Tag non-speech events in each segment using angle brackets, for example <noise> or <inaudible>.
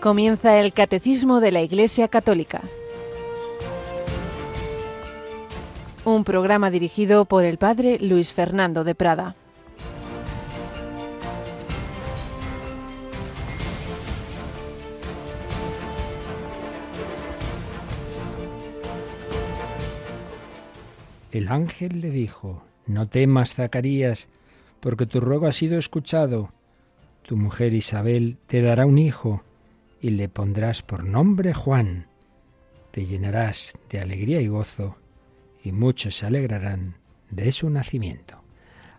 Comienza el Catecismo de la Iglesia Católica. Un programa dirigido por el Padre Luis Fernando de Prada. El ángel le dijo, No temas, Zacarías, porque tu ruego ha sido escuchado. Tu mujer Isabel te dará un hijo y le pondrás por nombre Juan. Te llenarás de alegría y gozo, y muchos se alegrarán de su nacimiento.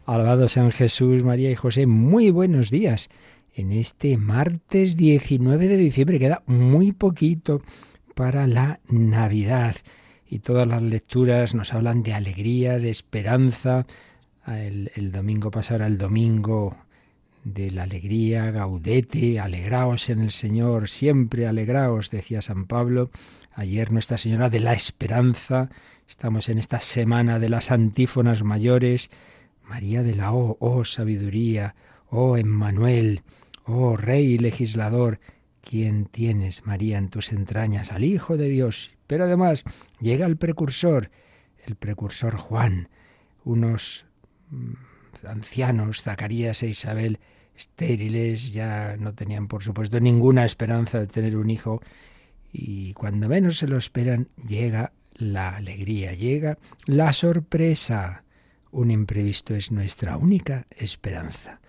Alabado San Jesús, María y José, muy buenos días. En este martes 19 de diciembre queda muy poquito para la Navidad y todas las lecturas nos hablan de alegría, de esperanza. El, domingo pasado era el domingo de la alegría, gaudete, alegraos en el Señor, siempre alegraos, decía San Pablo. Ayer Nuestra Señora de la Esperanza, estamos en esta semana de las antífonas mayores. María de la O, oh sabiduría, oh Emmanuel, oh Rey legislador, ¿quién tienes, María, en tus entrañas? Al Hijo de Dios. Pero además llega el precursor, el precursor Juan, unos mm, ancianos, Zacarías e Isabel, estériles, ya no tenían por supuesto ninguna esperanza de tener un hijo y cuando menos se lo esperan llega la alegría, llega la sorpresa. Un imprevisto es nuestra única esperanza.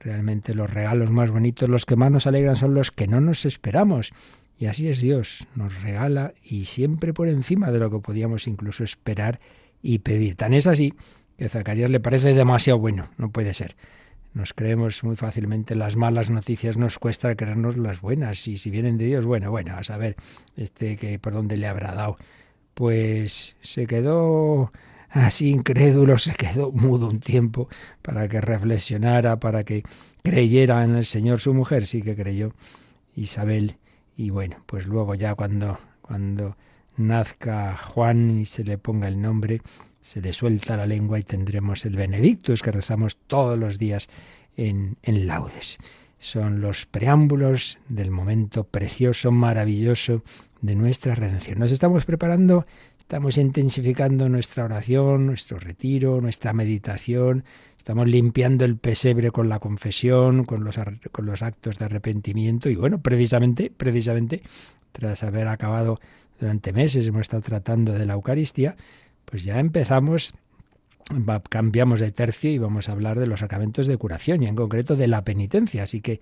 Realmente los regalos más bonitos, los que más nos alegran son los que no nos esperamos. Y así es Dios, nos regala y siempre por encima de lo que podíamos incluso esperar y pedir. Tan es así que Zacarías le parece demasiado bueno, no puede ser. Nos creemos muy fácilmente las malas noticias, nos cuesta creernos las buenas, y si vienen de Dios, bueno, bueno, a saber este que por dónde le habrá dado. Pues se quedó así incrédulo, se quedó mudo un tiempo para que reflexionara, para que creyera en el Señor. Su mujer sí que creyó, Isabel, y bueno, pues luego ya cuando, cuando nazca Juan y se le ponga el nombre, se le suelta la lengua y tendremos el Benedictus que rezamos todos los días en, en laudes. Son los preámbulos del momento precioso, maravilloso de nuestra redención. Nos estamos preparando, estamos intensificando nuestra oración, nuestro retiro, nuestra meditación, estamos limpiando el pesebre con la confesión, con los, con los actos de arrepentimiento y bueno, precisamente, precisamente, tras haber acabado durante meses, hemos estado tratando de la Eucaristía, pues ya empezamos, cambiamos de tercio y vamos a hablar de los sacramentos de curación y en concreto de la penitencia. Así que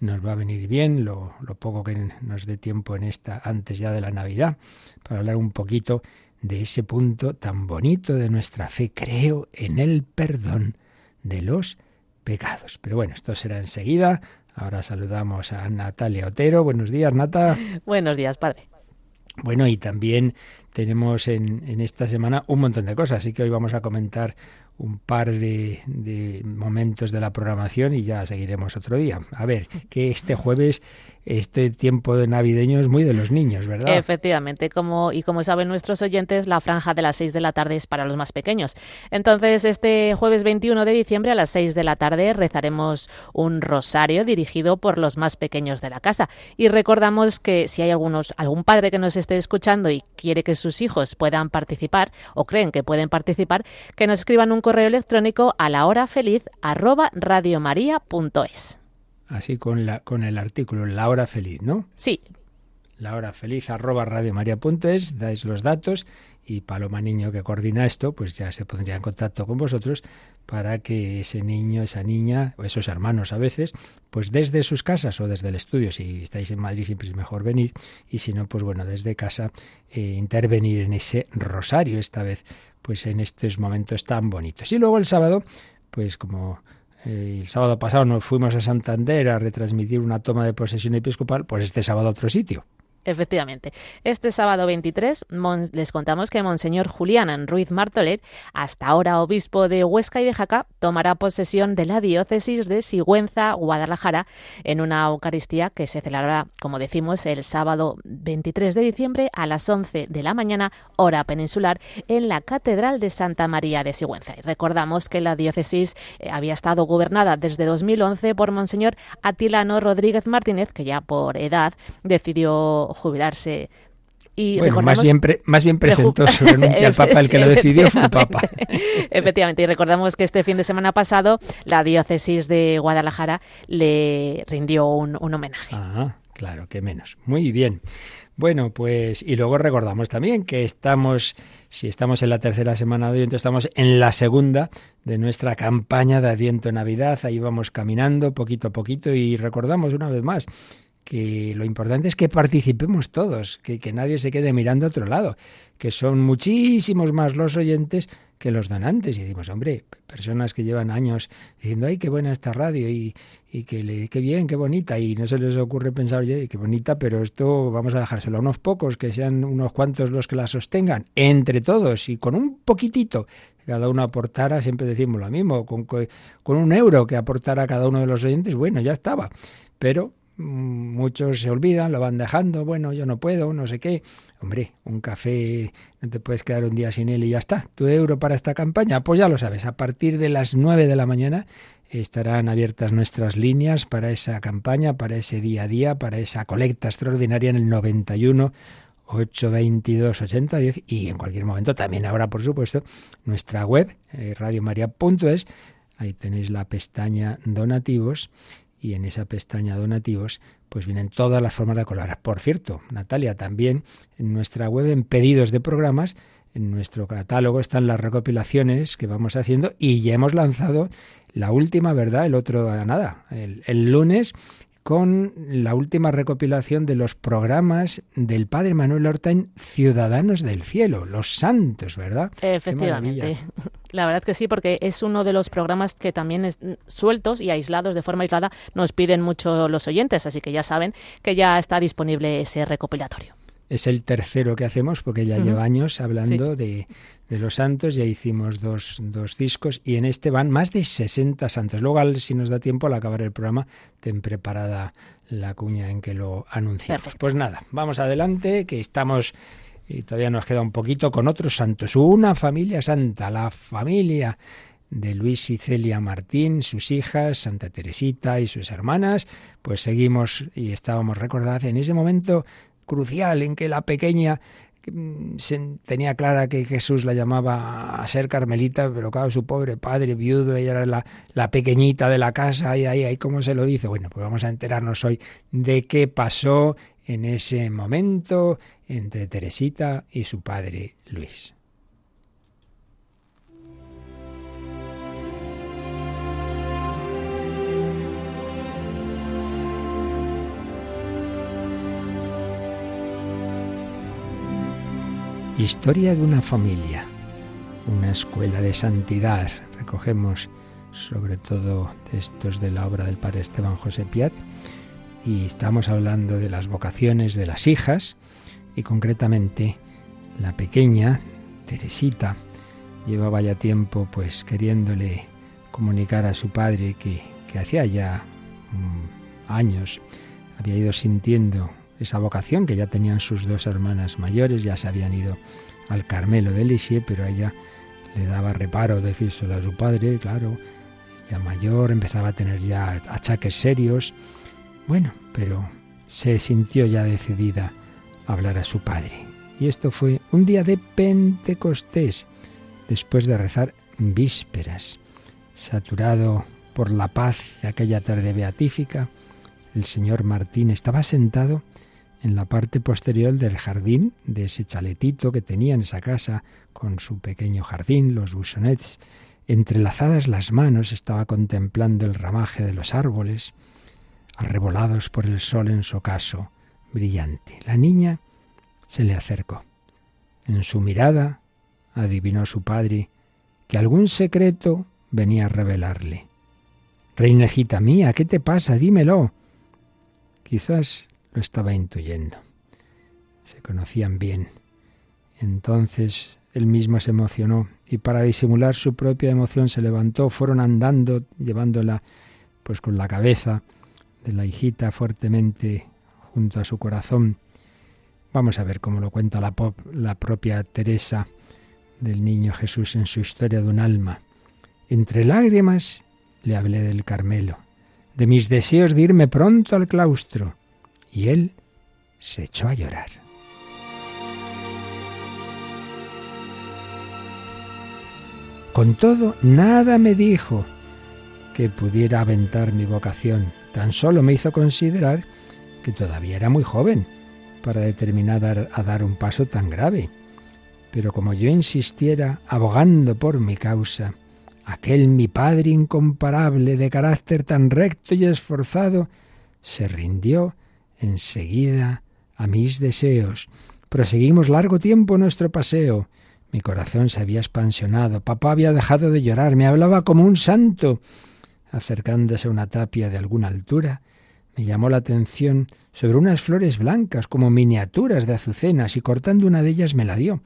nos va a venir bien lo, lo poco que nos dé tiempo en esta, antes ya de la Navidad, para hablar un poquito de ese punto tan bonito de nuestra fe. Creo en el perdón de los pecados. Pero bueno, esto será enseguida. Ahora saludamos a Natalia Otero. Buenos días, Nata. Buenos días, padre. Bueno, y también tenemos en, en, esta semana un montón de cosas, así que hoy vamos a comentar un par de, momentos de la programación y ya seguiremos otro día. A ver, que este jueves, este tiempo de navideño es muy de los niños, ¿verdad? Efectivamente, como, y como saben nuestros oyentes, la franja de las 6 de la tarde es para los más pequeños. Entonces, este jueves 21 de diciembre a las 6 de la tarde rezaremos un rosario dirigido por los más pequeños de la casa. Y recordamos que si hay algunos, algún padre que nos esté escuchando y quiere que sus hijos puedan participar o creen que pueden participar, que nos escriban un correo electrónico a la hora feliz arroba radiomaria.es. Así con, la, con el artículo La hora feliz, ¿no? Sí. La hora feliz arroba radiomaria.es, dais los datos y Paloma Niño que coordina esto, pues ya se pondría en contacto con vosotros para que ese niño, esa niña, o esos hermanos a veces, pues desde sus casas o desde el estudio, si estáis en Madrid siempre es mejor venir, y si no, pues bueno, desde casa eh, intervenir en ese rosario esta vez, pues en estos momentos tan bonitos. Y luego el sábado, pues como eh, el sábado pasado nos fuimos a Santander a retransmitir una toma de posesión episcopal, pues este sábado a otro sitio. Efectivamente. Este sábado 23 les contamos que Monseñor Julián Ruiz Martolet, hasta ahora obispo de Huesca y de Jaca, tomará posesión de la diócesis de Sigüenza, Guadalajara, en una Eucaristía que se celebrará, como decimos, el sábado 23 de diciembre a las 11 de la mañana, hora peninsular, en la Catedral de Santa María de Sigüenza. Y recordamos que la diócesis eh, había estado gobernada desde 2011 por Monseñor Atilano Rodríguez Martínez, que ya por edad decidió jubilarse y bueno, más bien, más bien presentó su renuncia al <laughs> Papa, el que lo decidió fue el Papa. Efectivamente, y recordamos que este fin de semana pasado la diócesis de Guadalajara le rindió un, un homenaje. Ah, claro, que menos. Muy bien. Bueno, pues y luego recordamos también que estamos, si estamos en la tercera semana de Adviento, estamos en la segunda de nuestra campaña de Adviento Navidad. Ahí vamos caminando poquito a poquito y recordamos una vez más que lo importante es que participemos todos, que, que nadie se quede mirando a otro lado, que son muchísimos más los oyentes que los donantes. Y decimos, hombre, personas que llevan años diciendo, ay, qué buena esta radio y, y que qué bien, qué bonita. Y no se les ocurre pensar, oye, qué bonita, pero esto vamos a dejárselo a unos pocos, que sean unos cuantos los que la sostengan, entre todos y con un poquitito. Cada uno aportara, siempre decimos lo mismo, con, con un euro que aportara cada uno de los oyentes, bueno, ya estaba. Pero muchos se olvidan, lo van dejando, bueno, yo no puedo, no sé qué. Hombre, un café, no te puedes quedar un día sin él y ya está. Tu euro para esta campaña, pues ya lo sabes, a partir de las nueve de la mañana estarán abiertas nuestras líneas para esa campaña, para ese día a día, para esa colecta extraordinaria en el 91 822 8010 y en cualquier momento también habrá, por supuesto, nuestra web, eh, radiomaria.es, ahí tenéis la pestaña donativos y en esa pestaña donativos pues vienen todas las formas de colaborar. Por cierto, Natalia, también en nuestra web en pedidos de programas, en nuestro catálogo están las recopilaciones que vamos haciendo y ya hemos lanzado la última, ¿verdad? El otro, nada, el, el lunes con la última recopilación de los programas del Padre Manuel Horta en Ciudadanos del Cielo, los santos, ¿verdad? Efectivamente. La verdad que sí, porque es uno de los programas que también es, sueltos y aislados de forma aislada nos piden mucho los oyentes, así que ya saben que ya está disponible ese recopilatorio. Es el tercero que hacemos porque ya lleva años hablando de, de los santos, ya hicimos dos, dos, discos y en este van más de 60 santos. Luego, si nos da tiempo al acabar el programa, ten preparada la cuña en que lo anunciamos. Pues nada, vamos adelante, que estamos y todavía nos queda un poquito con otros santos. Una familia santa, la familia de Luis y Celia Martín, sus hijas, Santa Teresita y sus hermanas, pues seguimos y estábamos recordadas en ese momento crucial en que la pequeña tenía clara que Jesús la llamaba a ser carmelita, pero claro, su pobre padre viudo, ella era la, la pequeñita de la casa, y ahí, ahí, ¿cómo se lo dice? Bueno, pues vamos a enterarnos hoy de qué pasó en ese momento entre Teresita y su padre Luis. Historia de una familia, una escuela de santidad. Recogemos sobre todo textos de la obra del padre Esteban José Piat y estamos hablando de las vocaciones de las hijas y concretamente la pequeña Teresita llevaba ya tiempo pues queriéndole comunicar a su padre que, que hacía ya mm, años había ido sintiendo esa vocación que ya tenían sus dos hermanas mayores, ya se habían ido al Carmelo de Lisieux, pero a ella le daba reparo decírselo a su padre, claro, ya mayor, empezaba a tener ya achaques serios. Bueno, pero se sintió ya decidida a hablar a su padre. Y esto fue un día de Pentecostés, después de rezar vísperas. Saturado por la paz de aquella tarde beatífica, el señor Martín estaba sentado en la parte posterior del jardín, de ese chaletito que tenía en esa casa, con su pequeño jardín, los bussonets, entrelazadas las manos, estaba contemplando el ramaje de los árboles, arrebolados por el sol en su ocaso brillante. La niña se le acercó. En su mirada adivinó su padre que algún secreto venía a revelarle. Reinecita mía, ¿qué te pasa? Dímelo. Quizás lo estaba intuyendo. se conocían bien. Entonces él mismo se emocionó y para disimular su propia emoción se levantó, fueron andando, llevándola pues con la cabeza de la hijita fuertemente junto a su corazón. Vamos a ver cómo lo cuenta la, pop, la propia Teresa del niño Jesús en su historia de un alma. Entre lágrimas le hablé del Carmelo, de mis deseos de irme pronto al claustro, y él se echó a llorar. Con todo, nada me dijo que pudiera aventar mi vocación. Tan solo me hizo considerar que todavía era muy joven para determinar a dar un paso tan grave. Pero como yo insistiera, abogando por mi causa, aquel mi padre incomparable, de carácter tan recto y esforzado, se rindió enseguida a mis deseos. Proseguimos largo tiempo nuestro paseo. Mi corazón se había expansionado, papá había dejado de llorar, me hablaba como un santo. Acercándose a una tapia de alguna altura, me llamó la atención sobre unas flores blancas como miniaturas de azucenas y cortando una de ellas me la dio,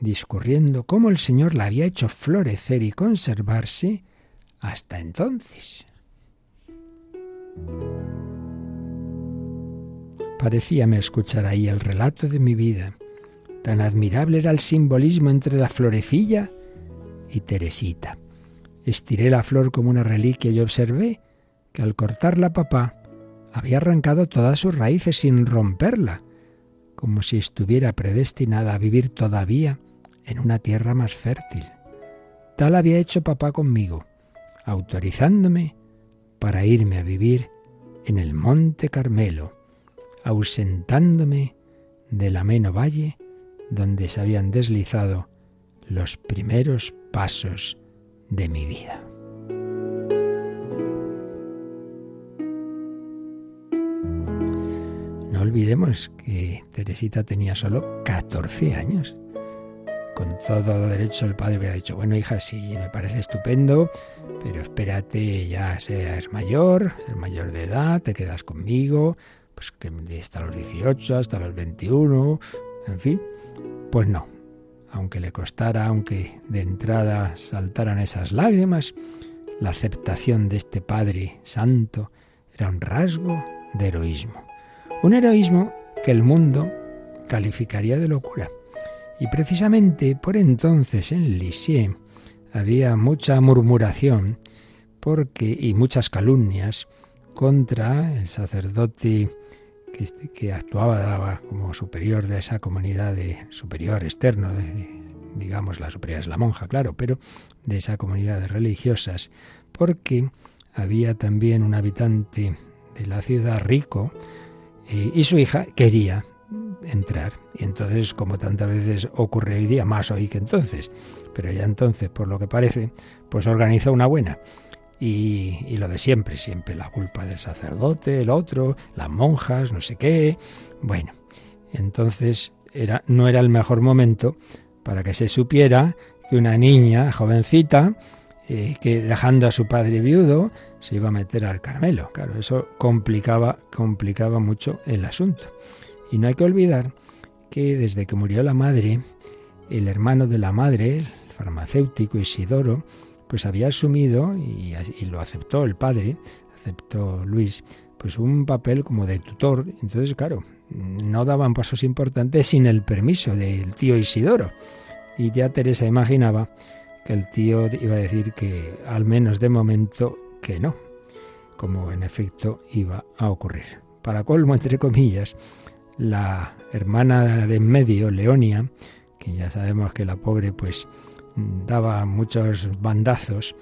discurriendo cómo el Señor la había hecho florecer y conservarse hasta entonces. Parecíame escuchar ahí el relato de mi vida. Tan admirable era el simbolismo entre la florecilla y Teresita. Estiré la flor como una reliquia y observé que al cortarla papá había arrancado todas sus raíces sin romperla, como si estuviera predestinada a vivir todavía en una tierra más fértil. Tal había hecho papá conmigo, autorizándome para irme a vivir en el Monte Carmelo, ausentándome del ameno valle donde se habían deslizado los primeros pasos de mi vida. No olvidemos que Teresita tenía solo 14 años. Con todo derecho el padre hubiera dicho, bueno hija, sí, me parece estupendo, pero espérate ya ser mayor, ser mayor de edad, te quedas conmigo, pues que hasta los 18, hasta los 21, en fin. Pues no, aunque le costara, aunque de entrada saltaran esas lágrimas, la aceptación de este Padre Santo era un rasgo de heroísmo. Un heroísmo que el mundo calificaría de locura. Y precisamente por entonces en Lisieux había mucha murmuración porque, y muchas calumnias contra el sacerdote que, este, que actuaba daba como superior de esa comunidad de superior externo, digamos la superior es la monja, claro, pero de esa comunidad de religiosas, porque había también un habitante de la ciudad rico eh, y su hija quería entrar. Y entonces, como tantas veces ocurre hoy día, más hoy que entonces, pero ya entonces, por lo que parece, pues organizó una buena. Y, lo de siempre, siempre la culpa del sacerdote, el otro, las monjas, no sé qué. Bueno, entonces era, no era el mejor momento para que se supiera que una niña jovencita, eh, que dejando a su padre viudo, se iba a meter al Carmelo. Claro, eso complicaba, complicaba mucho el asunto. Y no hay que olvidar que desde que murió la madre, el hermano de la madre, el farmacéutico Isidoro, pues había asumido, y, lo aceptó el padre, aceptó Luis, pues un papel como de tutor. Entonces, claro, no daban pasos importantes sin el permiso del tío Isidoro. Y ya Teresa imaginaba que el tío iba a decir que al menos de momento que no, como en efecto iba a ocurrir. Para colmo, entre comillas, la hermana de en medio, Leonia, que ya sabemos que la pobre pues daba muchos bandazos,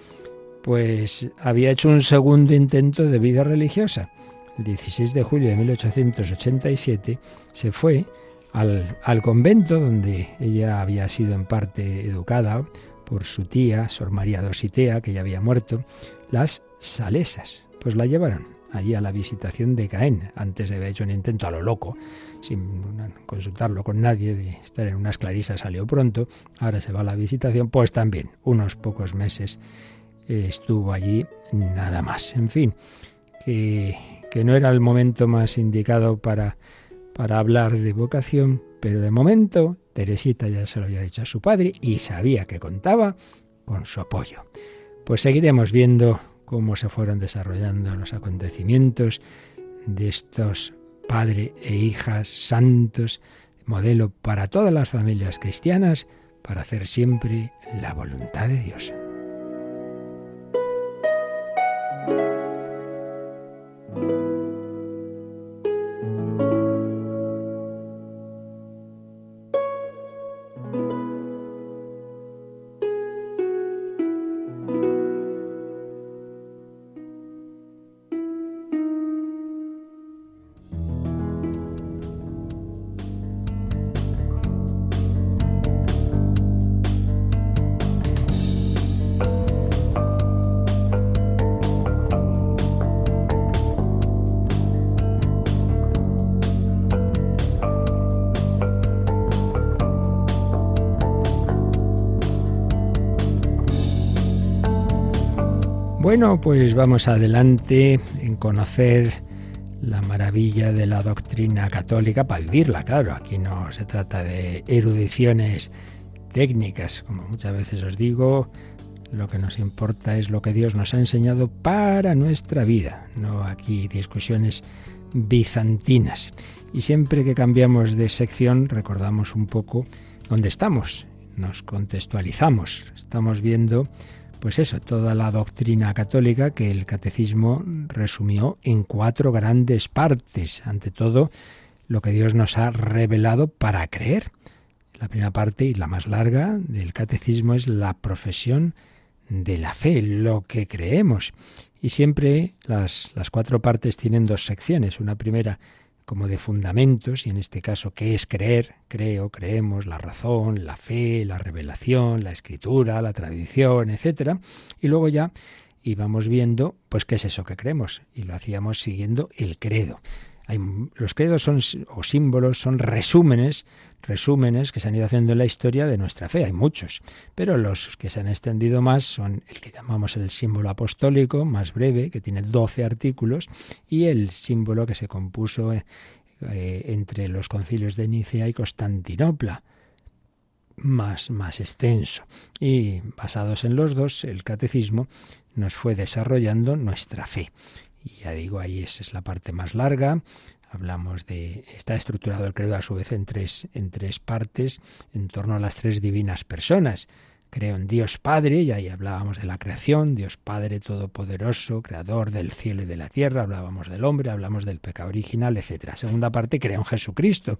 pues había hecho un segundo intento de vida religiosa. El 16 de julio de 1887 se fue al, convento donde ella había sido en parte educada por su tía, Sor María Dositea, que ya había muerto, las salesas. Pues la llevaron allí a la visitación de Caen, antes de haber hecho un intento a lo loco sin consultarlo con nadie, de estar en unas clarisas salió pronto, ahora se va a la visitación, pues también unos pocos meses eh, estuvo allí nada más. En fin, que, que no era el momento más indicado para, para hablar de vocación, pero de momento Teresita ya se lo había dicho a su padre y sabía que contaba con su apoyo. Pues seguiremos viendo cómo se fueron desarrollando los acontecimientos de estos padre e hijas santos, modelo para todas las familias cristianas, para hacer siempre la voluntad de Dios. Bueno, pues vamos adelante en conocer la maravilla de la doctrina católica para vivirla, claro. Aquí no se trata de erudiciones técnicas, como muchas veces os digo, lo que nos importa es lo que Dios nos ha enseñado para nuestra vida, no aquí discusiones bizantinas. Y siempre que cambiamos de sección recordamos un poco dónde estamos, nos contextualizamos, estamos viendo pues eso, toda la doctrina católica que el catecismo resumió en cuatro grandes partes. Ante todo, lo que Dios nos ha revelado para creer. La primera parte y la más larga del catecismo es la profesión de la fe, lo que creemos. Y siempre las, las cuatro partes tienen dos secciones. Una primera como de fundamentos, y en este caso, ¿qué es creer? Creo, creemos, la razón, la fe, la revelación, la escritura, la tradición, etcétera. Y luego ya íbamos viendo, pues, qué es eso que creemos, y lo hacíamos siguiendo el credo. Los credos son, o símbolos son resúmenes, resúmenes que se han ido haciendo en la historia de nuestra fe. Hay muchos, pero los que se han extendido más son el que llamamos el símbolo apostólico, más breve, que tiene 12 artículos, y el símbolo que se compuso eh, entre los concilios de Nicea y Constantinopla, más, más extenso. Y basados en los dos, el catecismo nos fue desarrollando nuestra fe. Y ya digo, ahí esa es la parte más larga. Hablamos de. Está estructurado el credo a su vez en tres, en tres partes, en torno a las tres divinas personas. Creo en Dios Padre, y ahí hablábamos de la creación, Dios Padre Todopoderoso, Creador del cielo y de la tierra, hablábamos del hombre, hablamos del pecado original, etc. Segunda parte, creo en Jesucristo,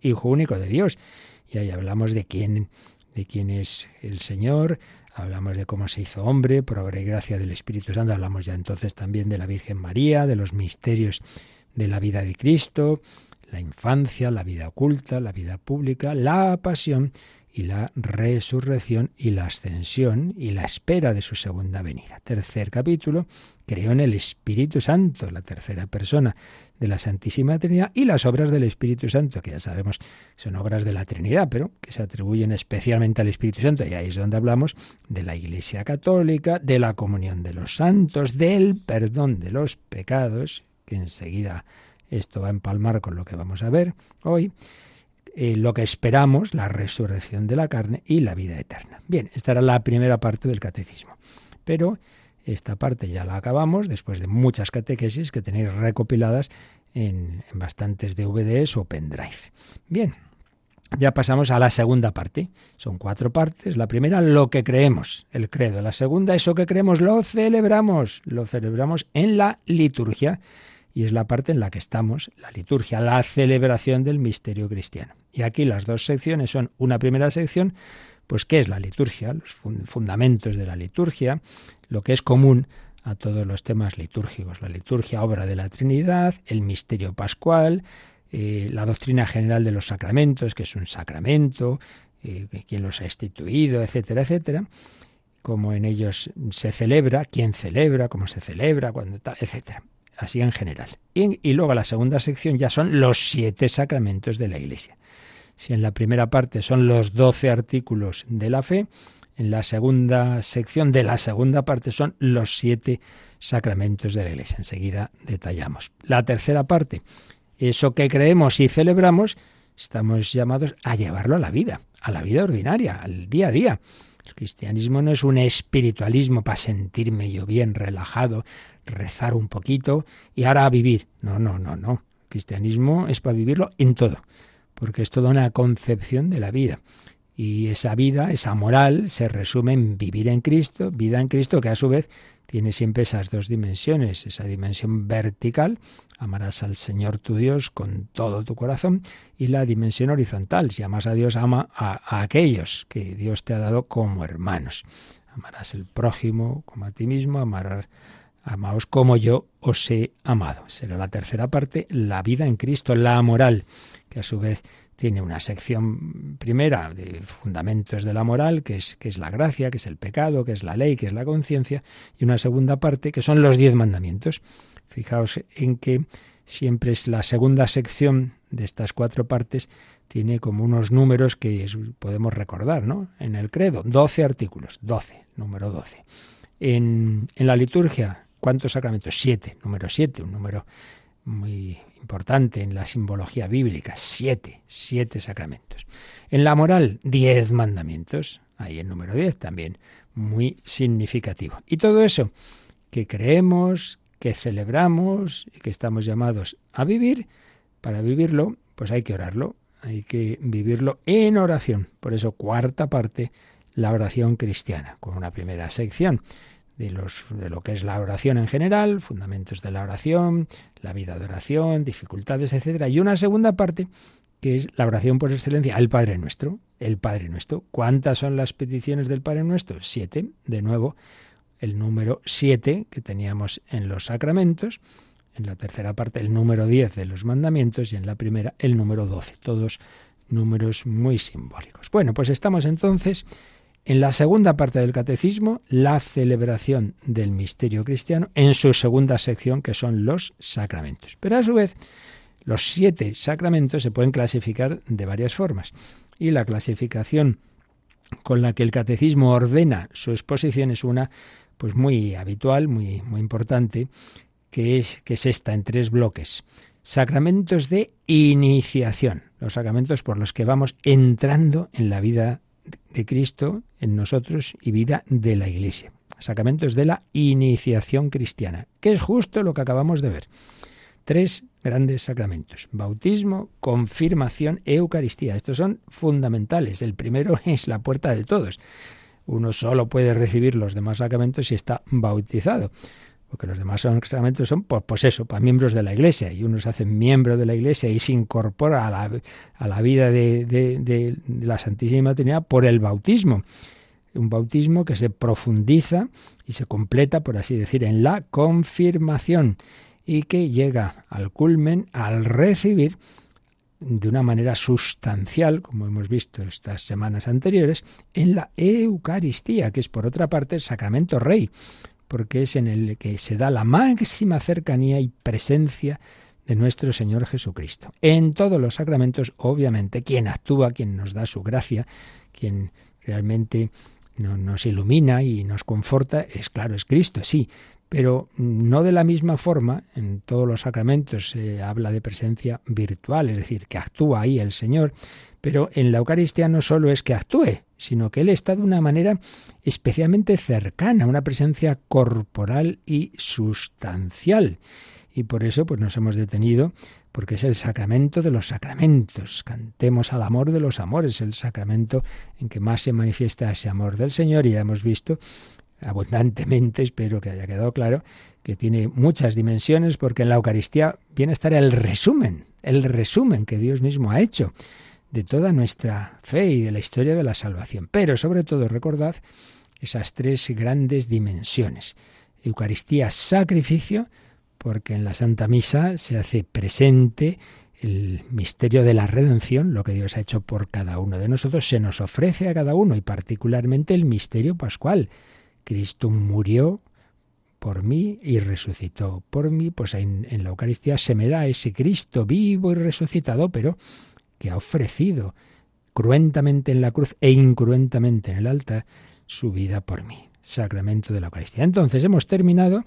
Hijo único de Dios, y ahí hablamos de quién, de quién es el Señor, Hablamos de cómo se hizo hombre, por obra y gracia del Espíritu Santo. Hablamos ya entonces también de la Virgen María, de los misterios de la vida de Cristo, la infancia, la vida oculta, la vida pública, la pasión y la resurrección y la ascensión y la espera de su segunda venida. Tercer capítulo, creo en el Espíritu Santo, la tercera persona de la Santísima Trinidad y las obras del Espíritu Santo, que ya sabemos son obras de la Trinidad, pero que se atribuyen especialmente al Espíritu Santo. Y ahí es donde hablamos de la Iglesia Católica, de la comunión de los santos, del perdón de los pecados, que enseguida esto va a empalmar con lo que vamos a ver hoy eh, lo que esperamos, la resurrección de la carne y la vida eterna. Bien, esta era la primera parte del catecismo. Pero esta parte ya la acabamos después de muchas catequesis que tenéis recopiladas en, en bastantes DVDs o pendrive. Bien, ya pasamos a la segunda parte. Son cuatro partes. La primera, lo que creemos, el credo. La segunda, eso que creemos, lo celebramos. Lo celebramos en la liturgia. Y es la parte en la que estamos, la liturgia, la celebración del misterio cristiano. Y aquí las dos secciones son una primera sección, pues qué es la liturgia, los fundamentos de la liturgia, lo que es común a todos los temas litúrgicos, la liturgia, obra de la Trinidad, el misterio pascual, eh, la doctrina general de los sacramentos, que es un sacramento, eh, quién los ha instituido, etcétera, etcétera, cómo en ellos se celebra, quién celebra, cómo se celebra, cuándo tal, etcétera. Así en general. Y, luego la segunda sección ya son los siete sacramentos de la Iglesia. Si en la primera parte son los doce artículos de la fe, en la segunda sección de la segunda parte son los siete sacramentos de la Iglesia. Enseguida detallamos. La tercera parte, eso que creemos y celebramos, estamos llamados a llevarlo a la vida, a la vida ordinaria, al día a día. El cristianismo no es un espiritualismo para sentirme yo bien, relajado, rezar un poquito y ahora a vivir. No, no, no, no. El cristianismo es para vivirlo en todo, porque es toda una concepción de la vida. Y esa vida, esa moral, se resume en vivir en Cristo, vida en Cristo, que a su vez tiene siempre esas dos dimensiones, esa dimensión vertical, amarás al Señor tu Dios con todo tu corazón, y la dimensión horizontal, si amas a Dios, ama a, aquellos que Dios te ha dado como hermanos. Amarás el prójimo como a ti mismo, amarás, amaos como yo os he amado. Será la tercera parte, la vida en Cristo, la moral, que a su vez tiene una sección primera de fundamentos de la moral, que es, que es la gracia, que es el pecado, que es la ley, que es la conciencia, y una segunda parte, que son los diez mandamientos. Fijaos en que siempre es la segunda sección de estas cuatro partes, tiene como unos números que podemos recordar, ¿no? En el credo, doce artículos, doce, número doce. En, en la liturgia, ¿cuántos sacramentos? Siete, número siete, un número muy importante en la simbología bíblica, siete, siete sacramentos. En la moral, diez mandamientos, ahí el número diez también, muy significativo. Y todo eso que creemos, que celebramos y que estamos llamados a vivir, para vivirlo, pues hay que orarlo, hay que vivirlo en oración. Por eso, cuarta parte, la oración cristiana, con una primera sección de, los, de lo que es la oración en general, fundamentos de la oración, la vida de oración, dificultades, etcétera, y una segunda parte que es la oración por excelencia, el Padre Nuestro, el Padre Nuestro. ¿Cuántas son las peticiones del Padre Nuestro? Siete, de nuevo, el número siete que teníamos en los sacramentos, en la tercera parte el número diez de los mandamientos y en la primera el número doce, todos números muy simbólicos. Bueno, pues estamos entonces en la segunda parte del catecismo, la celebración del misterio cristiano, en su segunda sección, que son los sacramentos. Pero a su vez, los siete sacramentos se pueden clasificar de varias formas. Y la clasificación con la que el catecismo ordena su exposición es una pues muy habitual, muy, muy importante, que es, que es esta en tres bloques. Sacramentos de iniciación, los sacramentos por los que vamos entrando en la vida de Cristo en nosotros y vida de la Iglesia. Sacramentos de la iniciación cristiana, que es justo lo que acabamos de ver. Tres grandes sacramentos, bautismo, confirmación, Eucaristía. Estos son fundamentales. El primero <laughs> es la puerta de todos. Uno solo puede recibir los demás sacramentos si está bautizado porque los demás sacramentos son, pues, pues, eso, para miembros de la Iglesia, y uno se hace miembro de la Iglesia y se incorpora a la, a la vida de, de, la Santísima Trinidad por el bautismo. Un bautismo que se profundiza y se completa, por así decir, en la confirmación y que llega al culmen al recibir de una manera sustancial, como hemos visto estas semanas anteriores, en la Eucaristía, que es por otra parte el sacramento rey porque es en el que se da la máxima cercanía y presencia de nuestro Señor Jesucristo. En todos los sacramentos, obviamente, quien actúa, quien nos da su gracia, quien realmente nos ilumina y nos conforta, es claro, es Cristo, sí, pero no de la misma forma, en todos los sacramentos se habla de presencia virtual, es decir, que actúa ahí el Señor, pero en la Eucaristía no solo es que actúe, sino que Él está de una manera especialmente cercana, una presencia corporal y sustancial. Y por eso pues nos hemos detenido porque es el sacramento de los sacramentos. Cantemos al amor de los amores, el sacramento en que más se manifiesta ese amor del Señor y ya hemos visto abundantemente, espero que haya quedado claro, que tiene muchas dimensiones porque en la Eucaristía viene a estar el resumen, el resumen que Dios mismo ha hecho de toda nuestra fe y de la historia de la salvación. Pero sobre todo recordad esas tres grandes dimensiones. Eucaristía, sacrificio, porque en la Santa Misa se hace presente el misterio de la redención, lo que Dios ha hecho por cada uno de nosotros, se nos ofrece a cada uno y particularmente el misterio pascual. Cristo murió por mí y resucitó por mí, pues en, en la Eucaristía se me da ese Cristo vivo y resucitado, pero que ha ofrecido cruentamente en la cruz e incruentamente en el altar su vida por mí. Sacramento de la Eucaristía. Entonces hemos terminado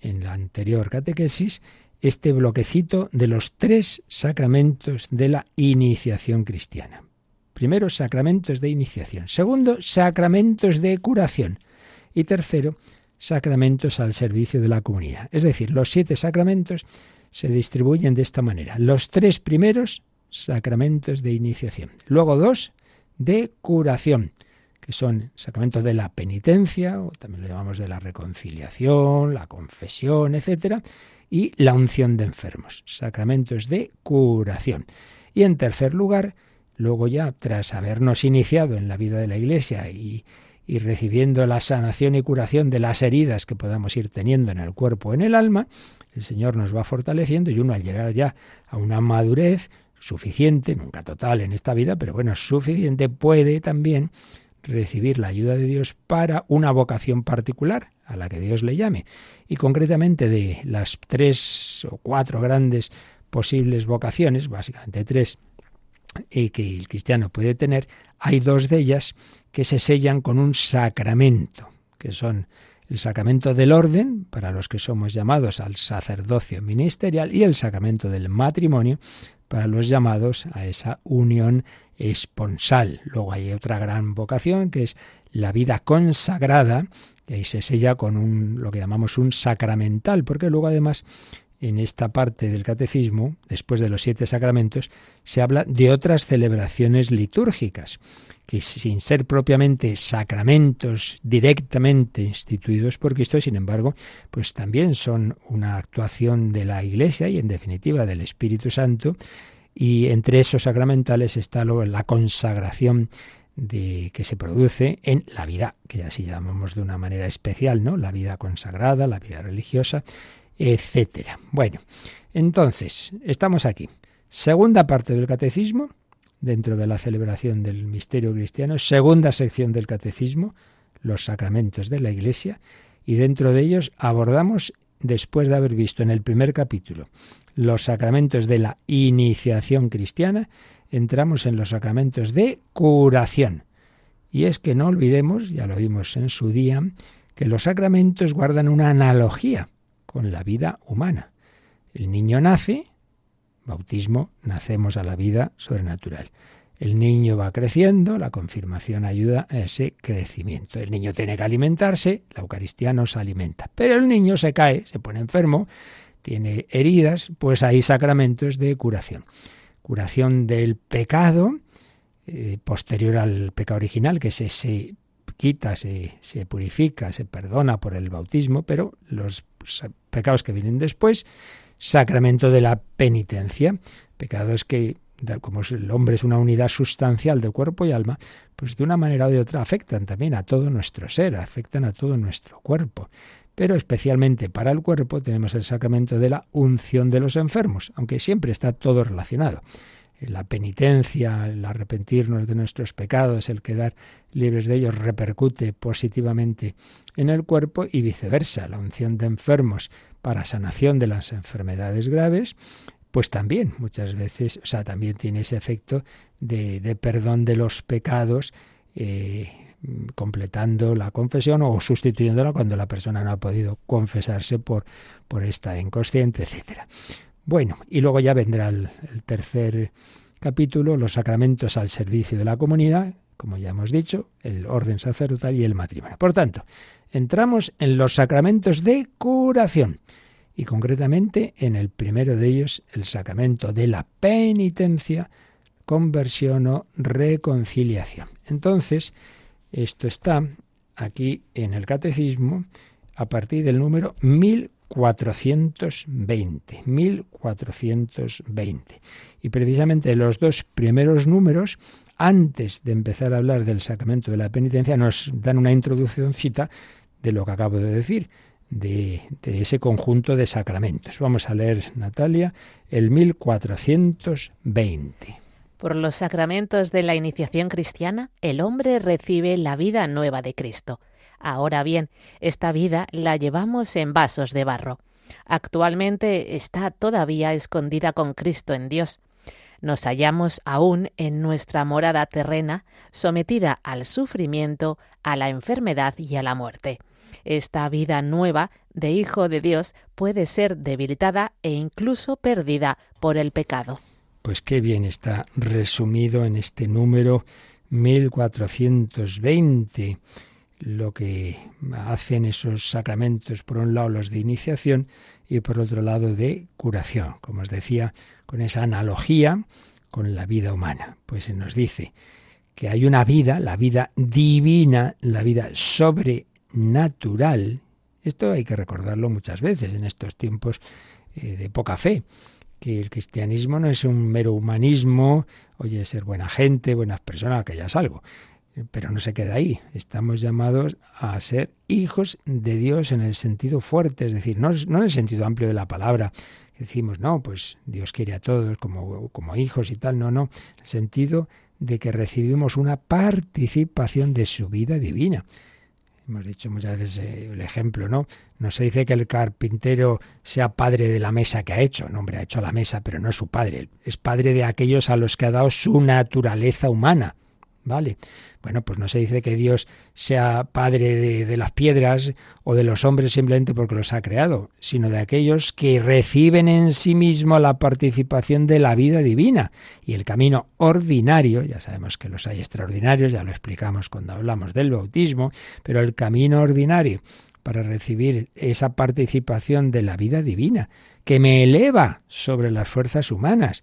en la anterior catequesis este bloquecito de los tres sacramentos de la iniciación cristiana. Primero, sacramentos de iniciación. Segundo, sacramentos de curación. Y tercero, sacramentos al servicio de la comunidad. Es decir, los siete sacramentos se distribuyen de esta manera. Los tres primeros, sacramentos de iniciación. Luego dos, de curación, que son sacramentos de la penitencia, o también lo llamamos de la reconciliación, la confesión, etcétera, y la unción de enfermos, sacramentos de curación. Y en tercer lugar, luego ya tras habernos iniciado en la vida de la Iglesia y, y recibiendo la sanación y curación de las heridas que podamos ir teniendo en el cuerpo o en el alma, el Señor nos va fortaleciendo y uno al llegar ya a una madurez suficiente, nunca total en esta vida, pero bueno, suficiente, puede también recibir la ayuda de Dios para una vocación particular a la que Dios le llame. Y concretamente de las tres o cuatro grandes posibles vocaciones, básicamente tres, y que el cristiano puede tener, hay dos de ellas que se sellan con un sacramento, que son el sacramento del orden, para los que somos llamados al sacerdocio ministerial, y el sacramento del matrimonio, para los llamados a esa unión esponsal. Luego hay otra gran vocación, que es la vida consagrada, y ahí se sella con un, lo que llamamos un sacramental, porque luego además en esta parte del catecismo, después de los siete sacramentos, se habla de otras celebraciones litúrgicas, que sin ser propiamente sacramentos directamente instituidos por Cristo, sin embargo, pues también son una actuación de la Iglesia y en definitiva del Espíritu Santo, y entre esos sacramentales está la consagración de que se produce en la vida, que así llamamos de una manera especial, ¿no? La vida consagrada, la vida religiosa, etcétera. Bueno, entonces, estamos aquí. Segunda parte del catecismo, dentro de la celebración del misterio cristiano, segunda sección del catecismo, los sacramentos de la Iglesia, y dentro de ellos abordamos, después de haber visto en el primer capítulo los sacramentos de la iniciación cristiana, entramos en los sacramentos de curación. Y es que no olvidemos, ya lo vimos en su día, que los sacramentos guardan una analogía con la vida humana. El niño nace, bautismo, nacemos a la vida sobrenatural. El niño va creciendo, la confirmación ayuda a ese crecimiento. El niño tiene que alimentarse, la Eucaristía nos alimenta. Pero el niño se cae, se pone enfermo, tiene heridas, pues hay sacramentos de curación. Curación del pecado, eh, posterior al pecado original, que se, se quita, se, se, purifica, se perdona por el bautismo, pero los pecados que vienen después, sacramento de la penitencia, pecados que, como el hombre es una unidad sustancial de cuerpo y alma, pues de una manera o de otra afectan también a todo nuestro ser, afectan a todo nuestro cuerpo. Pero especialmente para el cuerpo tenemos el sacramento de la unción de los enfermos, aunque siempre está todo relacionado la penitencia, el arrepentirnos de nuestros pecados, el quedar libres de ellos repercute positivamente en el cuerpo y viceversa. La unción de enfermos para sanación de las enfermedades graves, pues también muchas veces, o sea, también tiene ese efecto de, perdón de los pecados. Eh, completando la confesión o sustituyéndola cuando la persona no ha podido confesarse por, por estar inconsciente, etcétera. Bueno, y luego ya vendrá el, tercer capítulo, los sacramentos al servicio de la comunidad, como ya hemos dicho, el orden sacerdotal y el matrimonio. Por tanto, entramos en los sacramentos de curación y concretamente en el primero de ellos, el sacramento de la penitencia, conversión o reconciliación. Entonces, esto está aquí en el catecismo a partir del número 1000 1420, 1420. Y precisamente los dos primeros números, antes de empezar a hablar del sacramento de la penitencia, nos dan una introduccióncita de lo que acabo de decir, de, de, ese conjunto de sacramentos. Vamos a leer, Natalia, el 1420. Por los sacramentos de la iniciación cristiana, el hombre recibe la vida nueva de Cristo Ahora bien, esta vida la llevamos en vasos de barro. Actualmente está todavía escondida con Cristo en Dios. Nos hallamos aún en nuestra morada terrena, sometida al sufrimiento, a la enfermedad y a la muerte. esta vida nueva de Hijo de Dios puede ser debilitada e incluso perdida por el pecado. Pues qué bien está resumido en este número 1420 lo que hacen esos sacramentos, por un lado los de iniciación y por otro lado de curación, como os decía, con esa analogía con la vida humana. Pues se nos dice que hay una vida, la vida divina, la vida sobrenatural. Esto hay que recordarlo muchas veces en estos tiempos eh, de poca fe, que el cristianismo no es un mero humanismo, oye, ser buena gente, buenas personas, que ya es algo pero no se queda ahí. Estamos llamados a ser hijos de Dios en el sentido fuerte, es decir, no, en el sentido amplio de la palabra. Decimos, no, pues Dios quiere a todos como, como hijos y tal. No, no. El sentido de que recibimos una participación de su vida divina. Hemos dicho muchas veces eh, el ejemplo, ¿no? No se dice que el carpintero sea padre de la mesa que ha hecho. No, hombre, ha hecho la mesa, pero no es su padre. Es padre de aquellos a los que ha dado su naturaleza humana. ¿Vale? Bueno, pues no se dice que Dios sea padre de, las piedras o de los hombres simplemente porque los ha creado, sino de aquellos que reciben en sí mismo la participación de la vida divina. Y el camino ordinario, ya sabemos que los hay extraordinarios, ya lo explicamos cuando hablamos del bautismo, pero el camino ordinario para recibir esa participación de la vida divina, que me eleva sobre las fuerzas humanas,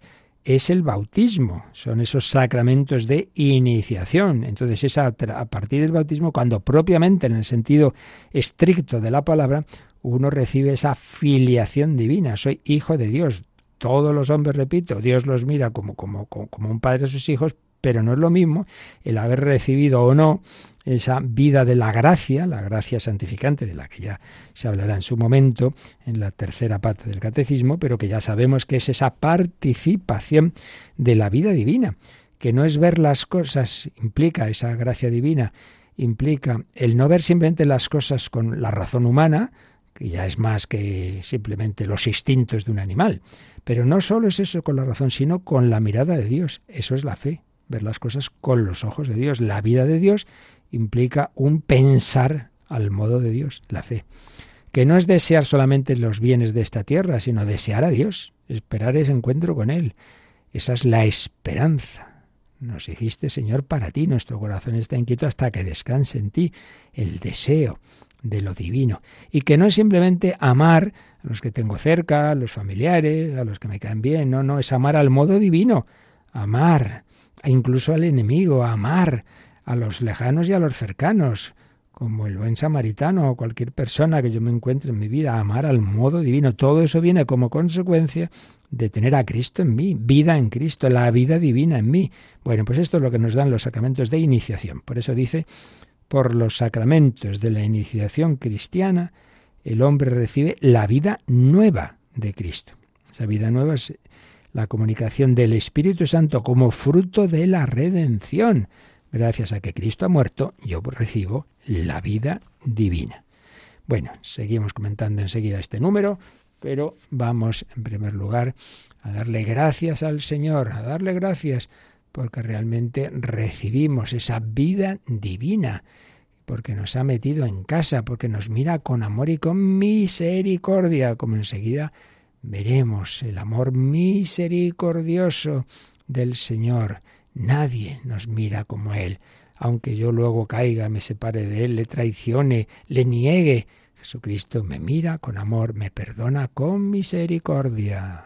es el bautismo, son esos sacramentos de iniciación. Entonces es a, partir del bautismo cuando propiamente en el sentido estricto de la palabra uno recibe esa filiación divina, soy hijo de Dios. Todos los hombres, repito, Dios los mira como, como, como un padre a sus hijos, pero no es lo mismo el haber recibido o no esa vida de la gracia, la gracia santificante, de la que ya se hablará en su momento en la tercera parte del catecismo, pero que ya sabemos que es esa participación de la vida divina, que no es ver las cosas, implica esa gracia divina, implica el no ver simplemente las cosas con la razón humana, que ya es más que simplemente los instintos de un animal, pero no solo es eso con la razón, sino con la mirada de Dios, eso es la fe, ver las cosas con los ojos de Dios, la vida de Dios implica un pensar al modo de Dios, la fe. Que no es desear solamente los bienes de esta tierra, sino desear a Dios, esperar ese encuentro con Él. Esa es la esperanza. Nos hiciste, Señor, para ti. Nuestro corazón está inquieto hasta que descanse en ti el deseo de lo divino. Y que no es simplemente amar a los que tengo cerca, a los familiares, a los que me caen bien. No, no, es amar al modo divino. Amar incluso al enemigo, amar a los lejanos y a los cercanos, como el buen samaritano o cualquier persona que yo me encuentre en mi vida, amar al modo divino. Todo eso viene como consecuencia de tener a Cristo en mí, vida en Cristo, la vida divina en mí. Bueno, pues esto es lo que nos dan los sacramentos de iniciación. Por eso dice, por los sacramentos de la iniciación cristiana, el hombre recibe la vida nueva de Cristo. Esa vida nueva es la comunicación del Espíritu Santo como fruto de la redención gracias a que Cristo ha muerto, yo recibo la vida divina. Bueno, seguimos comentando enseguida este número, pero vamos en primer lugar a darle gracias al Señor, a darle gracias porque realmente recibimos esa vida divina, porque nos ha metido en casa, porque nos mira con amor y con misericordia, como enseguida veremos el amor misericordioso del Señor Nadie nos mira como Él. Aunque yo luego caiga, me separe de Él, le traicione, le niegue, Jesucristo me mira con amor, me perdona con misericordia.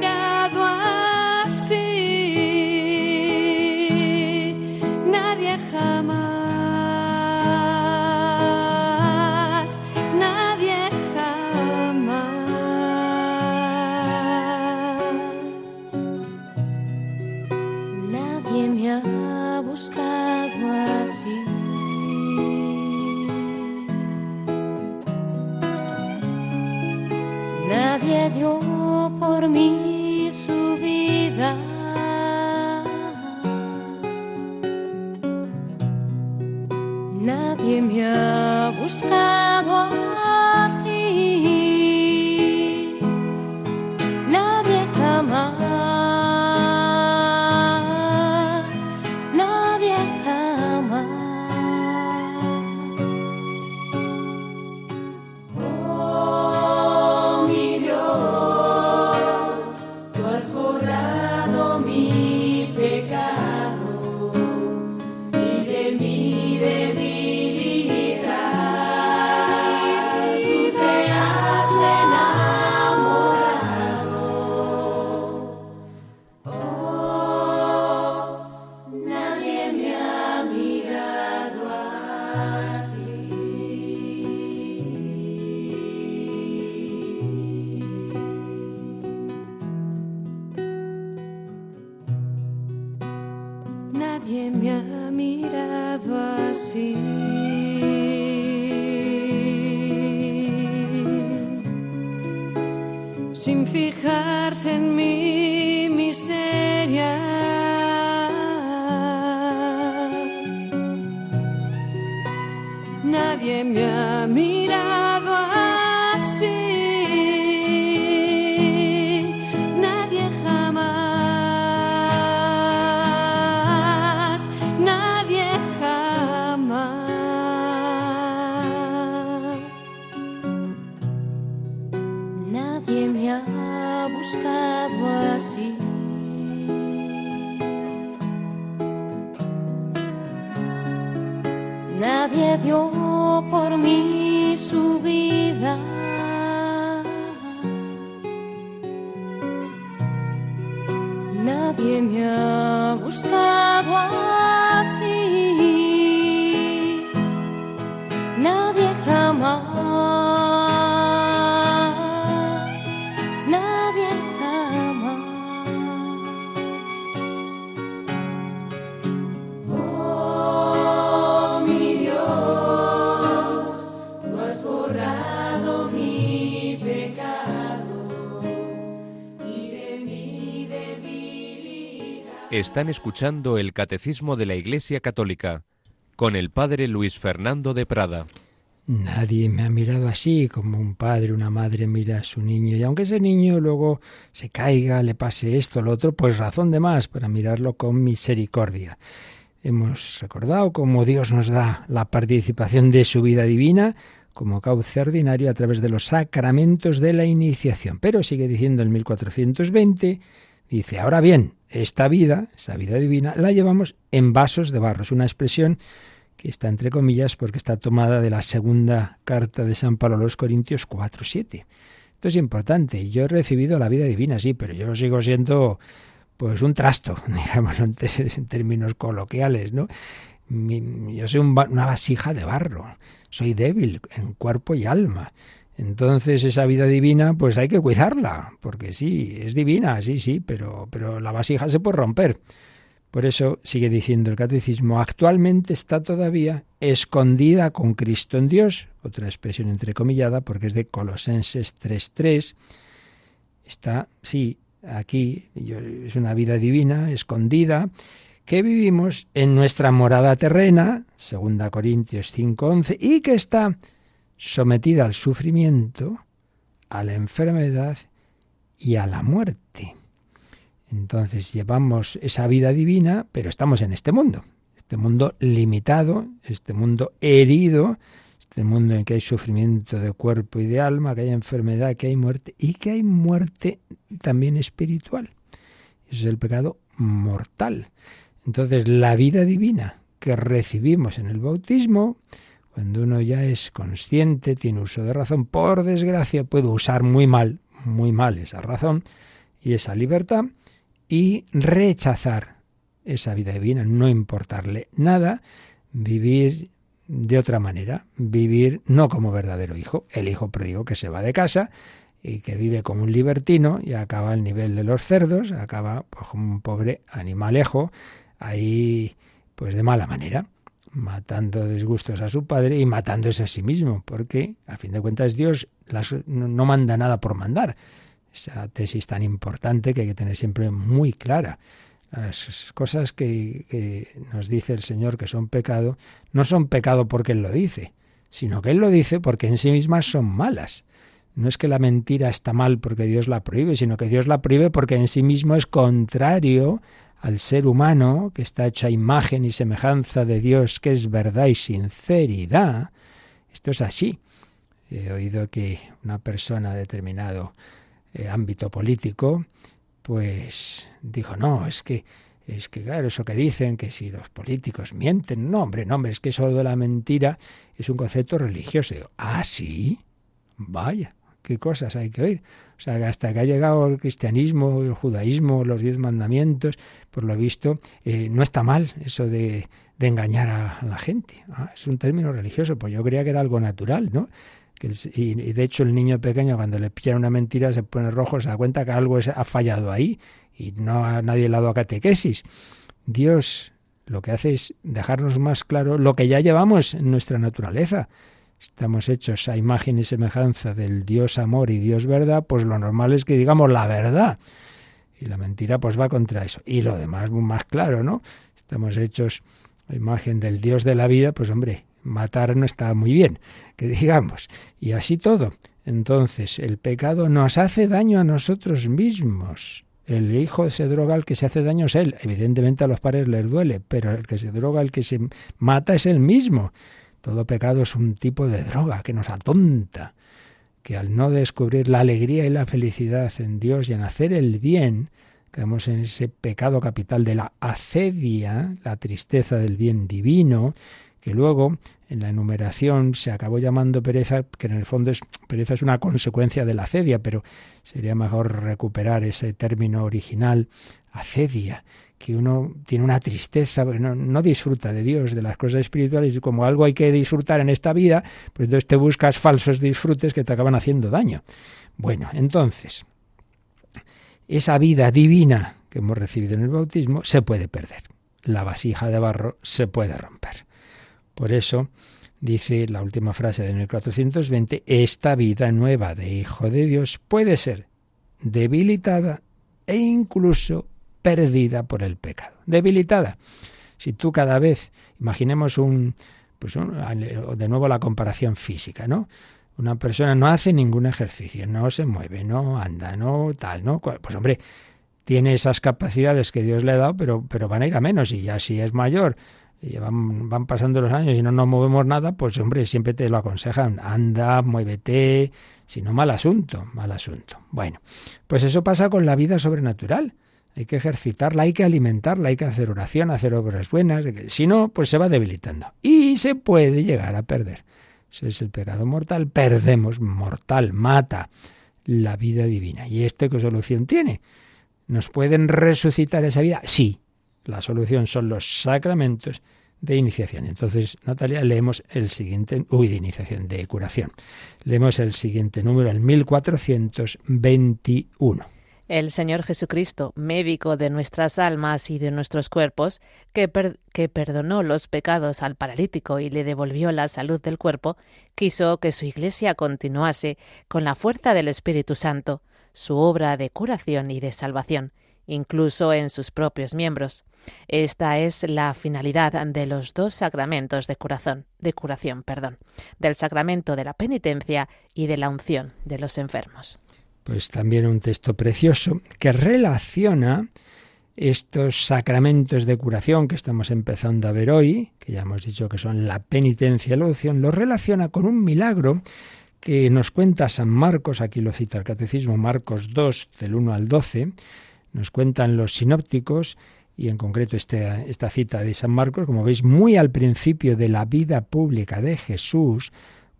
Nadie me ha mirado así, sin fijarse en mí. Están escuchando el Catecismo de la Iglesia Católica con el Padre Luis Fernando de Prada. Nadie me ha mirado así como un padre, una madre mira a su niño. Y aunque ese niño luego se caiga, le pase esto, lo otro, pues razón de más para mirarlo con misericordia. Hemos recordado cómo Dios nos da la participación de su vida divina como cauce ordinario a través de los sacramentos de la iniciación. Pero sigue diciendo en 1420, dice, ahora bien, esta vida, esa vida divina, la llevamos en vasos de barro. Es una expresión que está entre comillas porque está tomada de la segunda carta de San Pablo a los Corintios 4, 7. Esto es importante. Yo he recibido la vida divina, sí, pero yo sigo siendo pues un trasto, <laughs> digamos, en términos coloquiales, ¿no? yo soy una vasija de barro, soy débil en cuerpo y alma. Entonces esa vida divina, pues hay que cuidarla, porque sí, es divina, sí, sí, pero, pero la vasija se puede romper. Por eso sigue diciendo el catecismo, actualmente está todavía escondida con Cristo en Dios, otra expresión entrecomillada porque es de Colosenses 3.3. Está, sí, aquí es una vida divina, escondida, que vivimos en nuestra morada terrena, 2 Corintios 5.11, y que está sometida al sufrimiento, a la enfermedad y a la muerte. Entonces llevamos esa vida divina, pero estamos en este mundo, este mundo limitado, este mundo herido, este mundo en que hay sufrimiento de cuerpo y de alma, que hay enfermedad, que hay muerte y que hay muerte también espiritual. Ese es el pecado mortal. Entonces la vida divina que recibimos en el bautismo, cuando uno ya es consciente, tiene uso de razón, por desgracia puede usar muy mal, muy mal esa razón y esa libertad y rechazar esa vida divina, no importarle nada, vivir de otra manera, vivir no como verdadero hijo, el hijo pródigo que se va de casa y que vive como un libertino y acaba al nivel de los cerdos, acaba pues, como un pobre animalejo, ahí pues de mala manera matando desgustos a su padre y matándose a sí mismo, porque a fin de cuentas Dios no manda nada por mandar. Esa tesis tan importante que hay que tener siempre muy clara. Las cosas que, nos dice el Señor que son pecado, no son pecado porque Él lo dice, sino que Él lo dice porque en sí mismas son malas. No es que la mentira está mal porque Dios la prohíbe, sino que Dios la prohíbe porque en sí mismo es contrario al ser humano, que está hecho a imagen y semejanza de Dios, que es verdad y sinceridad. Esto es así. He oído que una persona determinado eh, ámbito político, pues dijo, no, es que, es que claro, eso que dicen, que si los políticos mienten, no, hombre, no, hombre, es que eso de la mentira es un concepto religioso. ah, sí, vaya, qué cosas hay que oír. O sea, hasta que ha llegado el cristianismo, el judaísmo, los diez mandamientos, por lo visto, eh, no está mal eso de, engañar a, la gente. Ah, es un término religioso, pues yo creía que era algo natural, ¿no? y, de hecho el niño pequeño cuando le pilla una mentira se pone rojo, se da cuenta que algo ha fallado ahí y no a nadie le ha dado catequesis. Dios lo que hace es dejarnos más claro lo que ya llevamos en nuestra naturaleza. Estamos hechos a imagen y semejanza del Dios amor y Dios verdad, pues lo normal es que digamos la verdad. Y la mentira pues va contra eso. Y lo demás más claro, ¿no? Estamos hechos a imagen del Dios de la vida, pues hombre, matar no está muy bien, que digamos. Y así todo. Entonces, el pecado nos hace daño a nosotros mismos. El hijo se droga, el que se hace daño es él. Evidentemente a los padres les duele, pero el que se droga, el que se mata es él mismo. Todo pecado es un tipo de droga que nos atonta, que al no descubrir la alegría y la felicidad en Dios y en hacer el bien, caemos en ese pecado capital de la acedia, la tristeza del bien divino, que luego en la enumeración se acabó llamando pereza, que en el fondo es pereza es una consecuencia de la acedia, pero sería mejor recuperar ese término original, acedia, que uno tiene una tristeza, no, no disfruta de Dios, de las cosas espirituales, y como algo hay que disfrutar en esta vida, pues entonces te buscas falsos disfrutes que te acaban haciendo daño. Bueno, entonces, esa vida divina que hemos recibido en el bautismo se puede perder. La vasija de barro se puede romper. Por eso dice la última frase de 1420, esta vida nueva de Hijo de Dios puede ser debilitada e incluso perdida por el pecado. Debilitada. Si tú cada vez, imaginemos un, pues de nuevo la comparación física, ¿no? Una persona no hace ningún ejercicio, no se mueve, no anda, no tal, ¿no? Pues hombre, tiene esas capacidades que Dios le ha dado, pero, pero van a ir a menos y ya si es mayor van, van, pasando los años y no nos movemos nada, pues hombre, siempre te lo aconsejan, anda, muévete, si no, mal asunto, mal asunto. Bueno, pues eso pasa con la vida sobrenatural. Hay que ejercitarla, hay que alimentarla, hay que hacer oración, hacer obras buenas, si no, pues se va debilitando. Y se puede llegar a perder. Ese es el pecado mortal, perdemos, mortal, mata la vida divina. ¿Y este qué solución tiene? ¿Nos pueden resucitar esa vida? Sí, la solución son los sacramentos de iniciación. Entonces, Natalia, leemos el siguiente, uy, de iniciación, de curación. Leemos el siguiente número, el 1421. El Señor Jesucristo, médico de nuestras almas y de nuestros cuerpos, que, perdonó los pecados al paralítico y le devolvió la salud del cuerpo, quiso que su Iglesia continuase con la fuerza del Espíritu Santo su obra de curación y de salvación incluso en sus propios miembros. Esta es la finalidad de los dos sacramentos de curación, de curación, perdón, del sacramento de la penitencia y de la unción de los enfermos. Pues también un texto precioso que relaciona estos sacramentos de curación que estamos empezando a ver hoy, que ya hemos dicho que son la penitencia y la unción, lo relaciona con un milagro que nos cuenta San Marcos, aquí lo cita el Catecismo, Marcos 2, del 1 al 12, nos cuentan los sinópticos y en concreto este, esta cita de San Marcos, como veis, muy al principio de la vida pública de Jesús,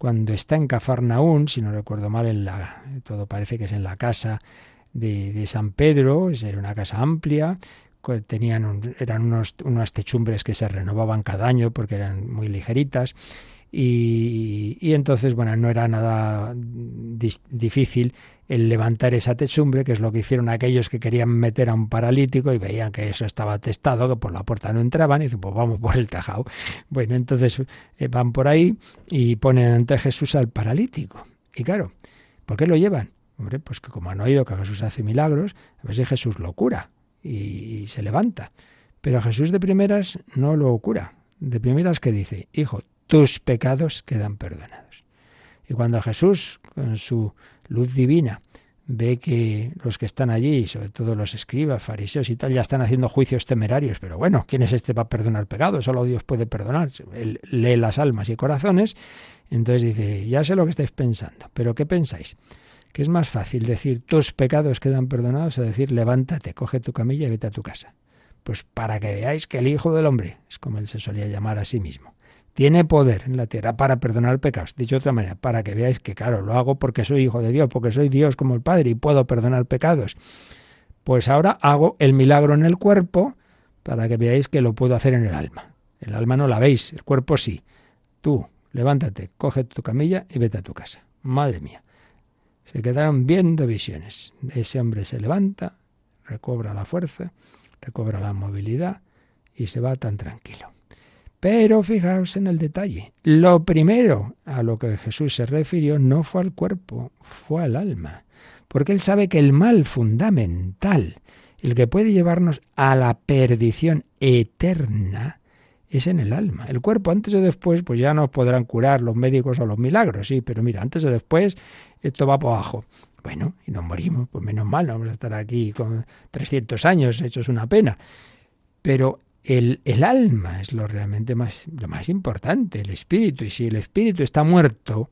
cuando está en Cafarnaún, si no recuerdo mal, en la, todo parece que es en la casa de, de San Pedro, es una casa amplia, tenían eran unos, unas techumbres que se renovaban cada año porque eran muy ligeritas y, y entonces, bueno, no era nada difícil el levantar esa techumbre, que es lo que hicieron aquellos que querían meter a un paralítico y veían que eso estaba atestado, que por la puerta no entraban, y dicen, pues vamos por el tejado. Bueno, entonces eh, van por ahí y ponen ante Jesús al paralítico. Y claro, ¿Por qué lo llevan? Hombre, pues que como han oído que Jesús hace milagros, a veces Jesús lo cura y, se levanta. Pero Jesús de primeras no lo cura. De primeras que dice, hijo, tus pecados quedan perdonados. Y cuando Jesús, con su luz divina, ve que los que están allí, sobre todo los escribas, fariseos y tal, ya están haciendo juicios temerarios, pero bueno, ¿quién es este para perdonar pecados? Solo Dios puede perdonar. Él lee las almas y corazones, entonces dice, ya sé lo que estáis pensando, pero ¿qué pensáis? ¿Que es más fácil decir tus pecados quedan perdonados o decir levántate, coge tu camilla y vete a tu casa? Pues para que veáis que el Hijo del Hombre, es como él se solía llamar a sí mismo, tiene poder en la tierra para perdonar pecados. Dicho de otra manera, para que veáis que, claro, lo hago porque soy hijo de Dios, porque soy Dios como el Padre y puedo perdonar pecados. Pues ahora hago el milagro en el cuerpo para que veáis que lo puedo hacer en el alma. El alma no la veis, el cuerpo sí. Tú, levántate, coge tu camilla y vete a tu casa. Madre mía. Se quedaron viendo visiones. Ese hombre se levanta, recobra la fuerza, recobra la movilidad y se va tan tranquilo. Pero fijaos en el detalle. Lo primero a lo que Jesús se refirió no fue al cuerpo, fue al alma. Porque él sabe que el mal fundamental, el que puede llevarnos a la perdición eterna, es en el alma. El cuerpo antes o después, pues ya nos podrán curar los médicos o los milagros, sí, pero mira, antes o después esto va para abajo. Bueno, y nos morimos, pues menos mal, no vamos a estar aquí con 300 años, hechos una pena. Pero el, el, alma es lo realmente más, lo más importante, el espíritu. Y si el espíritu está muerto,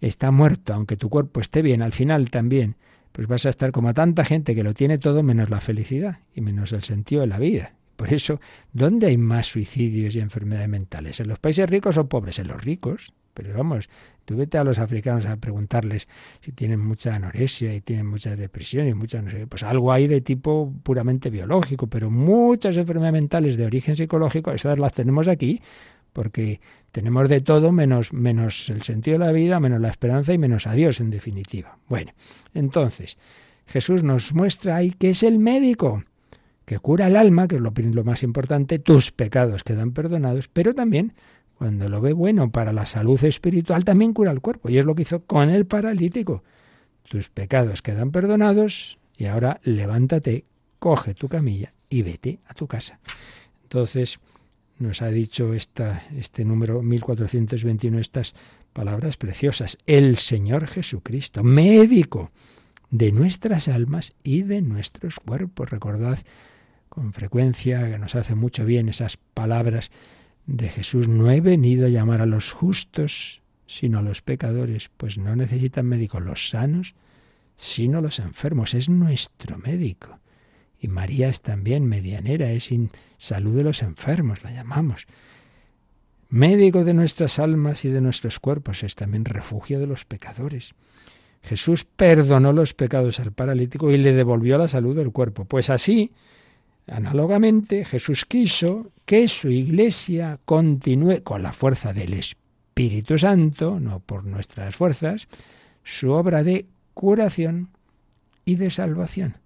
está muerto, aunque tu cuerpo esté bien, al final también, pues vas a estar como tanta gente que lo tiene todo menos la felicidad y menos el sentido de la vida. Por eso, ¿dónde hay más suicidios y enfermedades mentales? ¿En los países ricos o pobres? En los ricos. Pero vamos, tú vete a los africanos a preguntarles si tienen mucha anorexia y tienen muchas depresiones, muchas, no sé, pues algo hay de tipo puramente biológico, pero muchas enfermedades mentales de origen psicológico, esas las tenemos aquí, porque tenemos de todo menos, menos el sentido de la vida, menos la esperanza y menos a Dios, en definitiva. Bueno, entonces, Jesús nos muestra ahí que es el médico que cura el alma, que es lo más importante, tus pecados quedan perdonados, pero también cuando lo ve bueno para la salud espiritual, también cura el cuerpo. Y es lo que hizo con el paralítico. Tus pecados quedan perdonados y ahora levántate, coge tu camilla y vete a tu casa. Entonces, nos ha dicho esta, este número 1421 estas palabras preciosas. El Señor Jesucristo, médico de nuestras almas y de nuestros cuerpos. Recordad con frecuencia que nos hace mucho bien esas palabras de Jesús, no he venido a llamar a los justos, sino a los pecadores, pues no necesitan médicos los sanos, sino los enfermos. Es nuestro médico. Y María es también medianera, es salud de los enfermos, la llamamos. Médico de nuestras almas y de nuestros cuerpos, es también refugio de los pecadores. Jesús perdonó los pecados al paralítico y le devolvió la salud del cuerpo. Pues así, Análogamente, Jesús quiso que su iglesia continúe con la fuerza del Espíritu Santo, no por nuestras fuerzas, su obra de curación y de salvación.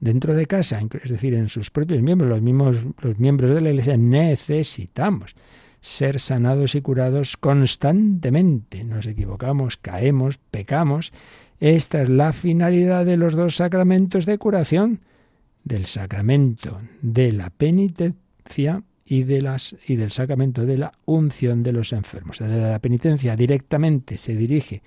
Dentro de casa, es decir, en sus propios miembros, los mismos los miembros de la iglesia necesitamos ser sanados y curados constantemente. Nos equivocamos, caemos, pecamos. Esta es la finalidad de los dos sacramentos de curación del sacramento de la penitencia y, de las, y del sacramento de la unción de los enfermos. La penitencia directamente se dirige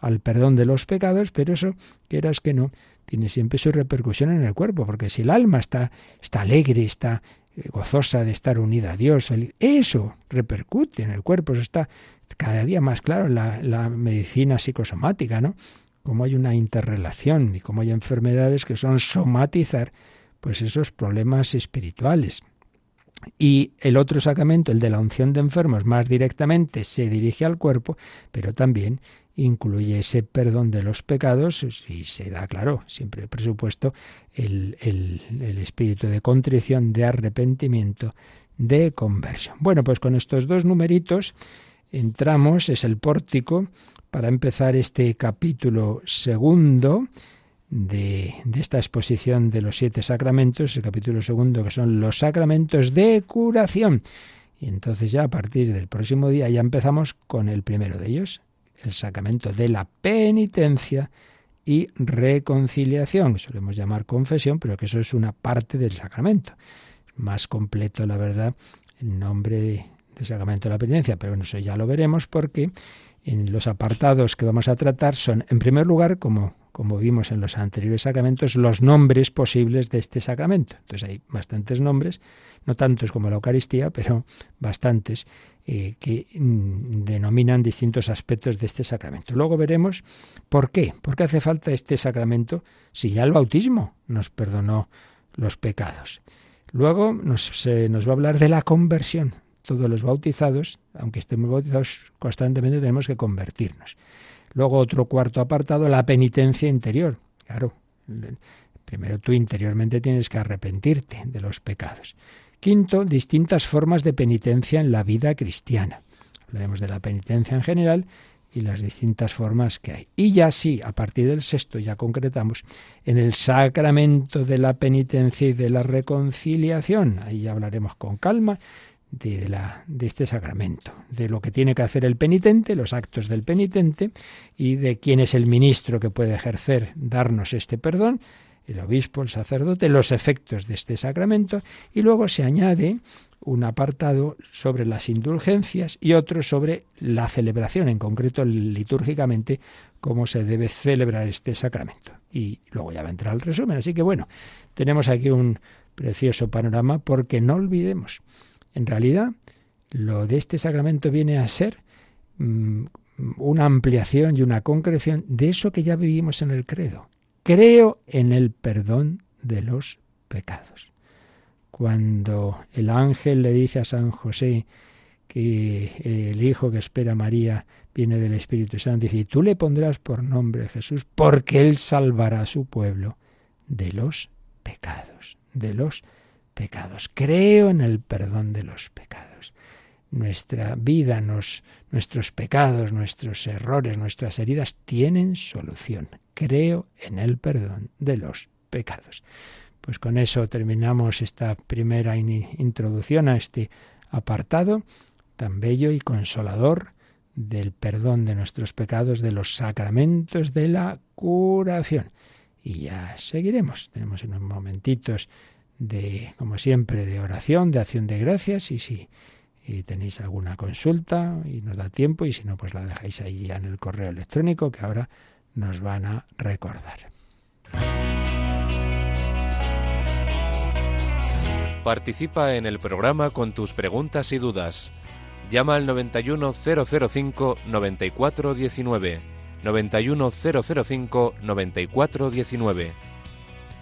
al perdón de los pecados, pero eso, quieras que no, tiene siempre su repercusión en el cuerpo, porque si el alma está, está alegre, está eh, gozosa de estar unida a Dios, eso repercute en el cuerpo, eso está cada día más claro en la, la medicina psicosomática, ¿no? Cómo hay una interrelación y cómo hay enfermedades que son somatizar pues esos problemas espirituales. Y el otro sacramento, el de la unción de enfermos, más directamente se dirige al cuerpo, pero también incluye ese perdón de los pecados y se da, claro, siempre presupuesto el, el, el espíritu de contrición, de arrepentimiento, de conversión. Bueno, pues con estos dos numeritos entramos, es el pórtico, para empezar este capítulo segundo de, esta exposición de los siete sacramentos, el capítulo segundo, que son los sacramentos de curación. Y entonces ya a partir del próximo día ya empezamos con el primero de ellos, el sacramento de la penitencia, y reconciliación. Solemos llamar confesión, pero que eso es una parte del sacramento. Más completo, la verdad, el nombre de, sacramento de la penitencia, pero eso ya lo veremos porque en los apartados que vamos a tratar son, en primer lugar, como, como vimos en los anteriores sacramentos, los nombres posibles de este sacramento. Entonces hay bastantes nombres, no tantos como la Eucaristía, pero bastantes eh, que mm, denominan distintos aspectos de este sacramento. Luego veremos por qué, por qué hace falta este sacramento si ya el bautismo nos perdonó los pecados. Luego nos, se, nos va a hablar de la conversión, todos los bautizados, aunque estemos bautizados constantemente, tenemos que convertirnos. Luego otro cuarto apartado, la penitencia interior. Claro, primero tú interiormente tienes que arrepentirte de los pecados. Quinto, distintas formas de penitencia en la vida cristiana. Hablaremos de la penitencia en general y las distintas formas que hay. Y ya sí, a partir del sexto ya concretamos en el sacramento de la penitencia y de la reconciliación. Ahí ya hablaremos con calma de, la, de este sacramento, de lo que tiene que hacer el penitente, los actos del penitente y de quién es el ministro que puede ejercer, darnos este perdón, el obispo, el sacerdote, los efectos de este sacramento y luego se añade un apartado sobre las indulgencias y otro sobre la celebración, en concreto litúrgicamente, cómo se debe celebrar este sacramento. Y luego ya va a entrar el resumen. Así que bueno, tenemos aquí un precioso panorama porque no olvidemos en realidad, lo de este sacramento viene a ser mm, una ampliación y una concreción de eso que ya vivimos en el credo. Creo en el perdón de los pecados. Cuando el ángel le dice a San José que el hijo que espera María viene del Espíritu Santo, dice, y tú le pondrás por nombre Jesús, porque él salvará a su pueblo de los pecados, de los pecados. Creo en el perdón de los pecados. Nuestra vida, nuestros pecados, nuestros errores, nuestras heridas tienen solución. Creo en el perdón de los pecados. Pues con eso terminamos esta primera introducción a este apartado tan bello y consolador del perdón de nuestros pecados, de los sacramentos de la curación. Y ya seguiremos. Tenemos unos momentitos de, como siempre, de oración, de acción de gracias y si tenéis alguna consulta y nos da tiempo y si no, pues la dejáis ahí ya en el correo electrónico que ahora nos van a recordar. Participa en el programa con tus preguntas y dudas. Llama al 91005 9419.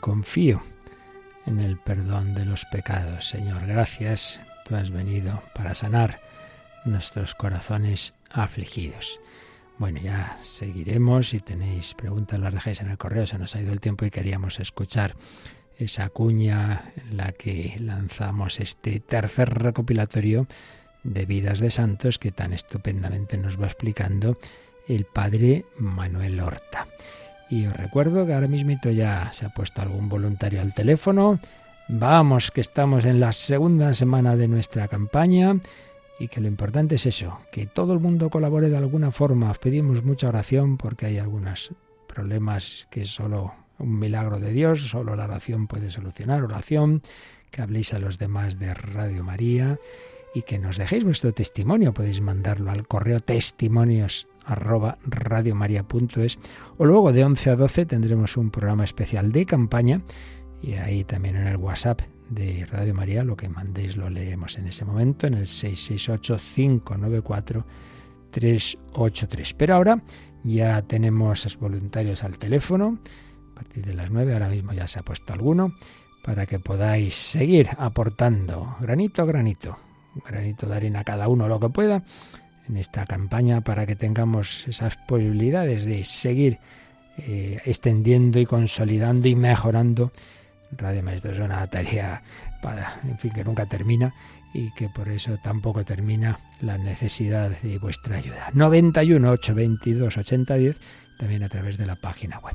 confío en el perdón de los pecados. Señor, gracias tú has venido para sanar nuestros corazones afligidos. Bueno, ya seguiremos. Si tenéis preguntas, las dejáis en el correo. Se nos ha ido el tiempo y queríamos escuchar esa cuña en la que lanzamos este tercer recopilatorio de vidas de santos que tan estupendamente nos va explicando el padre Manuel Horta. Y os recuerdo que ahora mismito ya se ha puesto algún voluntario al teléfono. Vamos, que estamos en la segunda semana de nuestra campaña y que lo importante es eso, que todo el mundo colabore de alguna forma. Os pedimos mucha oración porque hay algunos problemas que solo un milagro de Dios, solo la oración puede solucionar. Oración, que habléis a los demás de Radio María y que nos dejéis vuestro testimonio. Podéis mandarlo al correo testimonios arroba radiomaria.es o luego de 11 a 12 tendremos un programa especial de campaña y ahí también en el WhatsApp de Radio María lo que mandéis lo leeremos en ese momento en el 668-594-383. Pero ahora ya tenemos voluntarios al teléfono a partir de las 9, ahora mismo ya se ha puesto alguno, para que podáis seguir aportando granito a granito, granito de arena cada uno lo que pueda en esta campaña para que tengamos esas posibilidades de seguir eh, extendiendo y consolidando y mejorando Radio Maestro. Es una tarea para, en fin, que nunca termina y que por eso tampoco termina la necesidad de vuestra ayuda. 91 822 8010 también a través de la página web.